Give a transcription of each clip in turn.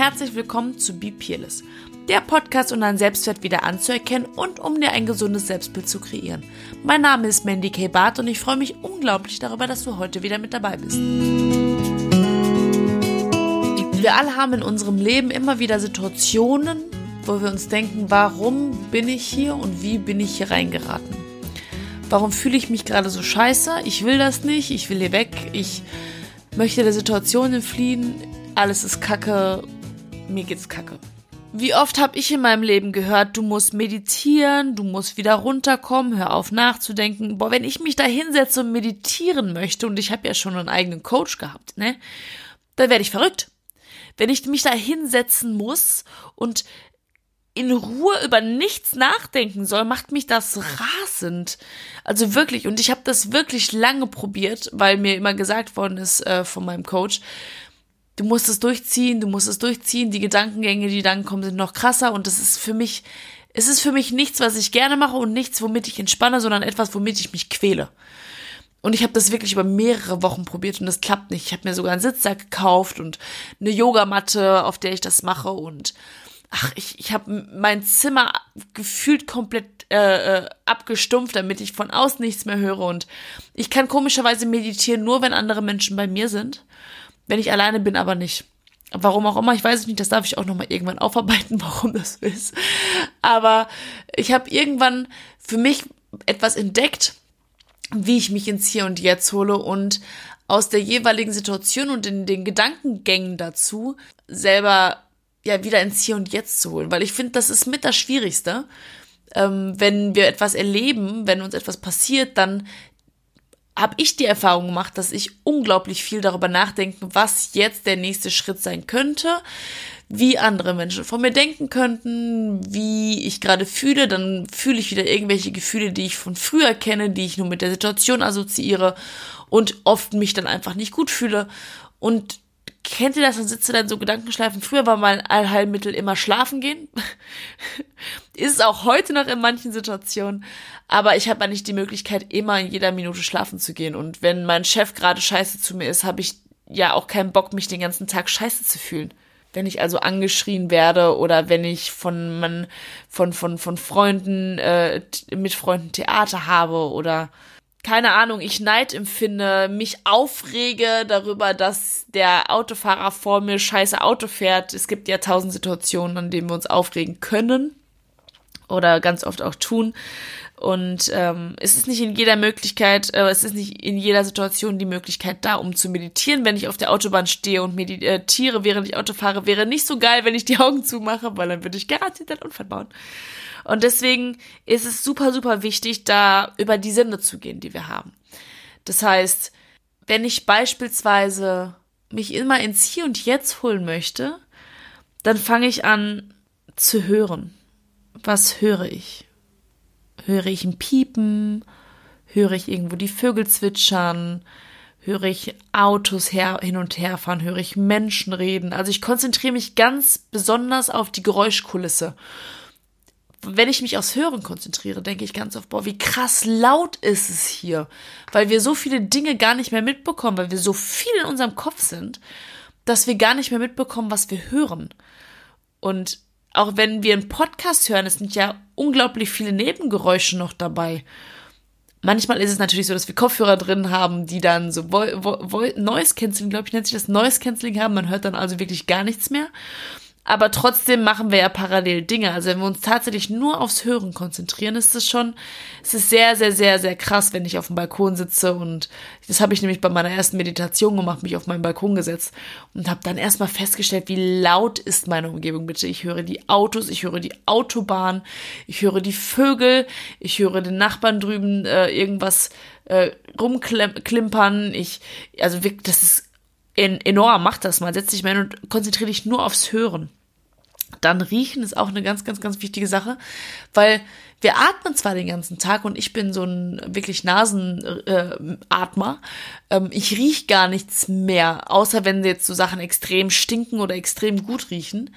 herzlich willkommen zu Be Peerless, der Podcast, um deinen Selbstwert wieder anzuerkennen und um dir ein gesundes Selbstbild zu kreieren. Mein Name ist Mandy K. Barth und ich freue mich unglaublich darüber, dass du heute wieder mit dabei bist. Wir alle haben in unserem Leben immer wieder Situationen, wo wir uns denken, warum bin ich hier und wie bin ich hier reingeraten? Warum fühle ich mich gerade so scheiße? Ich will das nicht, ich will hier weg, ich möchte der Situation entfliehen, alles ist kacke, mir geht's kacke. Wie oft habe ich in meinem Leben gehört, du musst meditieren, du musst wieder runterkommen, hör auf nachzudenken. Boah, wenn ich mich da hinsetze und meditieren möchte, und ich habe ja schon einen eigenen Coach gehabt, ne, dann werde ich verrückt. Wenn ich mich da hinsetzen muss und in Ruhe über nichts nachdenken soll, macht mich das rasend. Also wirklich. Und ich habe das wirklich lange probiert, weil mir immer gesagt worden ist äh, von meinem Coach, du musst es durchziehen, du musst es durchziehen. Die Gedankengänge, die dann kommen, sind noch krasser. Und das ist für mich, es ist für mich nichts, was ich gerne mache und nichts, womit ich entspanne, sondern etwas, womit ich mich quäle. Und ich habe das wirklich über mehrere Wochen probiert und das klappt nicht. Ich habe mir sogar einen Sitzsack gekauft und eine Yogamatte, auf der ich das mache und ach, ich, ich habe mein Zimmer gefühlt komplett äh, äh, abgestumpft, damit ich von außen nichts mehr höre. Und ich kann komischerweise meditieren, nur wenn andere Menschen bei mir sind. Wenn ich alleine bin, aber nicht. Warum auch immer, ich weiß es nicht, das darf ich auch nochmal irgendwann aufarbeiten, warum das so ist. Aber ich habe irgendwann für mich etwas entdeckt, wie ich mich ins Hier und Jetzt hole und aus der jeweiligen Situation und in den Gedankengängen dazu selber ja wieder ins Hier und Jetzt zu holen, weil ich finde, das ist mit das Schwierigste. Ähm, wenn wir etwas erleben, wenn uns etwas passiert, dann habe ich die Erfahrung gemacht, dass ich unglaublich viel darüber nachdenke, was jetzt der nächste Schritt sein könnte, wie andere Menschen von mir denken könnten, wie ich gerade fühle, dann fühle ich wieder irgendwelche Gefühle, die ich von früher kenne, die ich nur mit der Situation assoziiere und oft mich dann einfach nicht gut fühle. Und Kennt ihr das? Dann sitzt du dann so Gedankenschleifen. Früher war mein Allheilmittel immer schlafen gehen. ist es auch heute noch in manchen Situationen. Aber ich habe nicht die Möglichkeit, immer in jeder Minute schlafen zu gehen. Und wenn mein Chef gerade scheiße zu mir ist, habe ich ja auch keinen Bock, mich den ganzen Tag scheiße zu fühlen. Wenn ich also angeschrien werde oder wenn ich von man, von, von, von Freunden, äh, mit Freunden Theater habe oder keine Ahnung, ich Neid empfinde, mich aufrege darüber, dass der Autofahrer vor mir scheiße Auto fährt. Es gibt ja tausend Situationen, an denen wir uns aufregen können oder ganz oft auch tun. Und ähm, es ist nicht in jeder Möglichkeit, äh, es ist nicht in jeder Situation die Möglichkeit da, um zu meditieren. Wenn ich auf der Autobahn stehe und meditiere, während ich Auto fahre, wäre nicht so geil, wenn ich die Augen zumache, weil dann würde ich garantiert einen Unfall bauen. Und deswegen ist es super, super wichtig, da über die Sinne zu gehen, die wir haben. Das heißt, wenn ich beispielsweise mich immer ins Hier und Jetzt holen möchte, dann fange ich an zu hören. Was höre ich? Höre ich ein Piepen? Höre ich irgendwo die Vögel zwitschern? Höre ich Autos her, hin und her fahren? Höre ich Menschen reden? Also ich konzentriere mich ganz besonders auf die Geräuschkulisse wenn ich mich aufs Hören konzentriere, denke ich ganz oft, boah, wie krass laut ist es hier, weil wir so viele Dinge gar nicht mehr mitbekommen, weil wir so viel in unserem Kopf sind, dass wir gar nicht mehr mitbekommen, was wir hören. Und auch wenn wir einen Podcast hören, es sind ja unglaublich viele Nebengeräusche noch dabei. Manchmal ist es natürlich so, dass wir Kopfhörer drin haben, die dann so Vo Vo Noise Cancelling, glaube ich, nennt sich das Noise Cancelling haben. Man hört dann also wirklich gar nichts mehr aber trotzdem machen wir ja parallel Dinge. Also wenn wir uns tatsächlich nur aufs Hören konzentrieren, ist es schon, es ist sehr, sehr, sehr, sehr krass, wenn ich auf dem Balkon sitze und das habe ich nämlich bei meiner ersten Meditation gemacht, mich auf meinen Balkon gesetzt und habe dann erstmal festgestellt, wie laut ist meine Umgebung bitte. Ich höre die Autos, ich höre die Autobahn, ich höre die Vögel, ich höre den Nachbarn drüben äh, irgendwas äh, rumklimpern. Ich, also wirklich, das ist enorm, mach das mal, setz dich mal hin und konzentriere dich nur aufs Hören. Dann riechen ist auch eine ganz, ganz, ganz wichtige Sache, weil wir atmen zwar den ganzen Tag und ich bin so ein wirklich Nasenatmer. Äh, ähm, ich riech gar nichts mehr, außer wenn jetzt so Sachen extrem stinken oder extrem gut riechen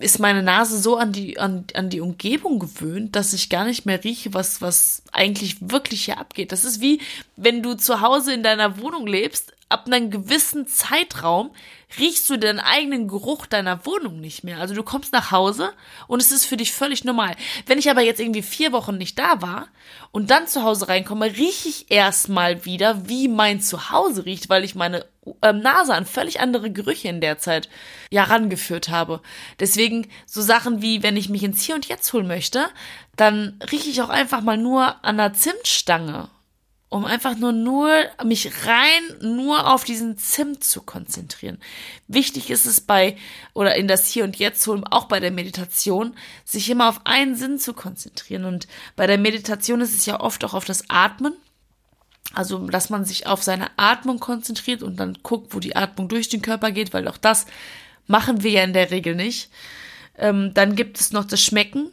ist meine Nase so an die, an, an die Umgebung gewöhnt, dass ich gar nicht mehr rieche, was, was eigentlich wirklich hier abgeht. Das ist wie, wenn du zu Hause in deiner Wohnung lebst, ab einem gewissen Zeitraum riechst du den eigenen Geruch deiner Wohnung nicht mehr. Also du kommst nach Hause und es ist für dich völlig normal. Wenn ich aber jetzt irgendwie vier Wochen nicht da war und dann zu Hause reinkomme, rieche ich erstmal wieder, wie mein Zuhause riecht, weil ich meine ähm, Nase an völlig andere Gerüche in der Zeit ja rangeführt habe. Deswegen so Sachen wie, wenn ich mich ins Hier und Jetzt holen möchte, dann rieche ich auch einfach mal nur an der Zimtstange um einfach nur, nur mich rein nur auf diesen Zimt zu konzentrieren. Wichtig ist es bei oder in das Hier und Jetzt holen, auch bei der Meditation, sich immer auf einen Sinn zu konzentrieren. Und bei der Meditation ist es ja oft auch auf das Atmen. Also, dass man sich auf seine Atmung konzentriert und dann guckt, wo die Atmung durch den Körper geht, weil auch das machen wir ja in der Regel nicht. Ähm, dann gibt es noch das Schmecken.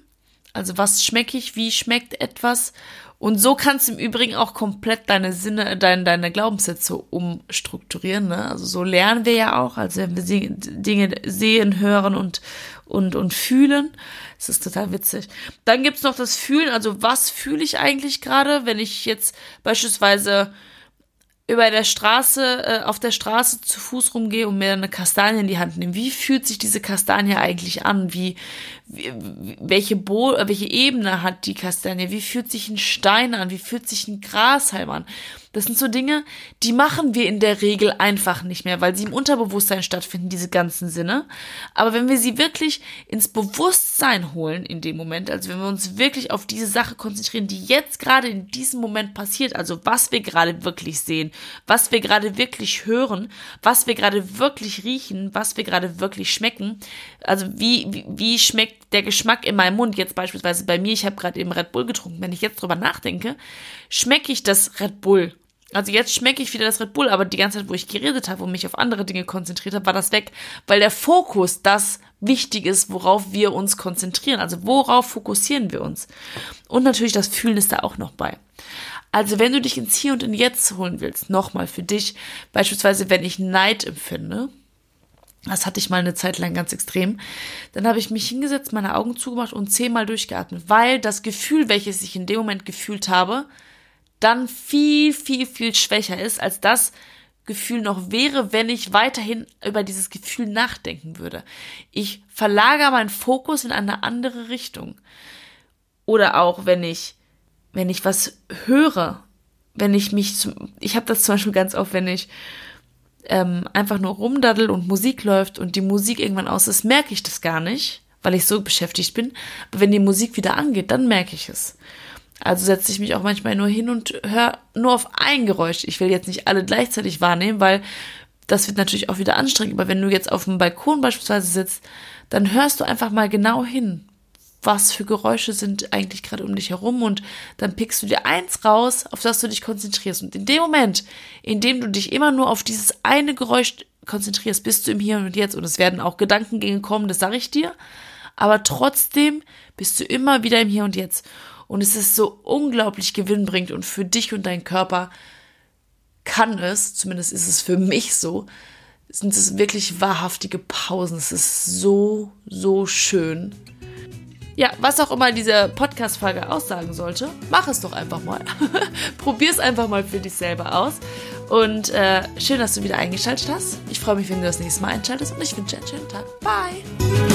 Also, was schmecke ich? Wie schmeckt etwas? Und so kannst du im Übrigen auch komplett deine Sinne, deine, deine Glaubenssätze umstrukturieren. Ne? Also so lernen wir ja auch, also wenn wir Dinge sehen, hören und, und, und fühlen. Das ist total witzig. Dann gibt's noch das Fühlen, also was fühle ich eigentlich gerade, wenn ich jetzt beispielsweise über der Straße, äh, auf der Straße zu Fuß rumgehe und mir eine Kastanie in die Hand nehme. Wie fühlt sich diese Kastanie eigentlich an? Wie, wie welche Bo welche Ebene hat die Kastanie? Wie fühlt sich ein Stein an? Wie fühlt sich ein Grashalm an? Das sind so Dinge, die machen wir in der Regel einfach nicht mehr, weil sie im Unterbewusstsein stattfinden, diese ganzen Sinne. Aber wenn wir sie wirklich ins Bewusstsein holen in dem Moment, also wenn wir uns wirklich auf diese Sache konzentrieren, die jetzt gerade in diesem Moment passiert, also was wir gerade wirklich sehen, was wir gerade wirklich hören, was wir gerade wirklich riechen, was wir gerade wirklich schmecken, also wie, wie, wie schmeckt der Geschmack in meinem Mund, jetzt beispielsweise bei mir, ich habe gerade eben Red Bull getrunken, wenn ich jetzt drüber nachdenke, schmecke ich das Red Bull also jetzt schmecke ich wieder das Red Bull, aber die ganze Zeit, wo ich geredet habe und mich auf andere Dinge konzentriert habe, war das weg, weil der Fokus das wichtig ist, worauf wir uns konzentrieren. Also worauf fokussieren wir uns? Und natürlich das Fühlen ist da auch noch bei. Also wenn du dich ins Hier und in Jetzt holen willst, nochmal für dich, beispielsweise wenn ich Neid empfinde, das hatte ich mal eine Zeit lang ganz extrem. Dann habe ich mich hingesetzt, meine Augen zugemacht und zehnmal durchgeatmet, weil das Gefühl, welches ich in dem Moment gefühlt habe, dann viel, viel, viel schwächer ist, als das Gefühl noch wäre, wenn ich weiterhin über dieses Gefühl nachdenken würde. Ich verlagere meinen Fokus in eine andere Richtung. Oder auch, wenn ich, wenn ich was höre, wenn ich mich, zum, ich habe das zum Beispiel ganz oft, wenn ich ähm, einfach nur rumdaddel und Musik läuft und die Musik irgendwann aus ist, merke ich das gar nicht, weil ich so beschäftigt bin. Aber wenn die Musik wieder angeht, dann merke ich es. Also setze ich mich auch manchmal nur hin und höre nur auf ein Geräusch. Ich will jetzt nicht alle gleichzeitig wahrnehmen, weil das wird natürlich auch wieder anstrengend. Aber wenn du jetzt auf dem Balkon beispielsweise sitzt, dann hörst du einfach mal genau hin, was für Geräusche sind eigentlich gerade um dich herum und dann pickst du dir eins raus, auf das du dich konzentrierst. Und in dem Moment, in dem du dich immer nur auf dieses eine Geräusch konzentrierst, bist du im Hier und Jetzt und es werden auch Gedankengänge kommen, das sage ich dir. Aber trotzdem bist du immer wieder im Hier und Jetzt. Und es ist so unglaublich gewinnbringend und für dich und deinen Körper kann es, zumindest ist es für mich so, sind es wirklich wahrhaftige Pausen. Es ist so, so schön. Ja, was auch immer diese Podcast-Folge aussagen sollte, mach es doch einfach mal. Probier es einfach mal für dich selber aus. Und äh, schön, dass du wieder eingeschaltet hast. Ich freue mich, wenn du das nächste Mal einschaltest und ich wünsche dir einen schönen Tag. Bye!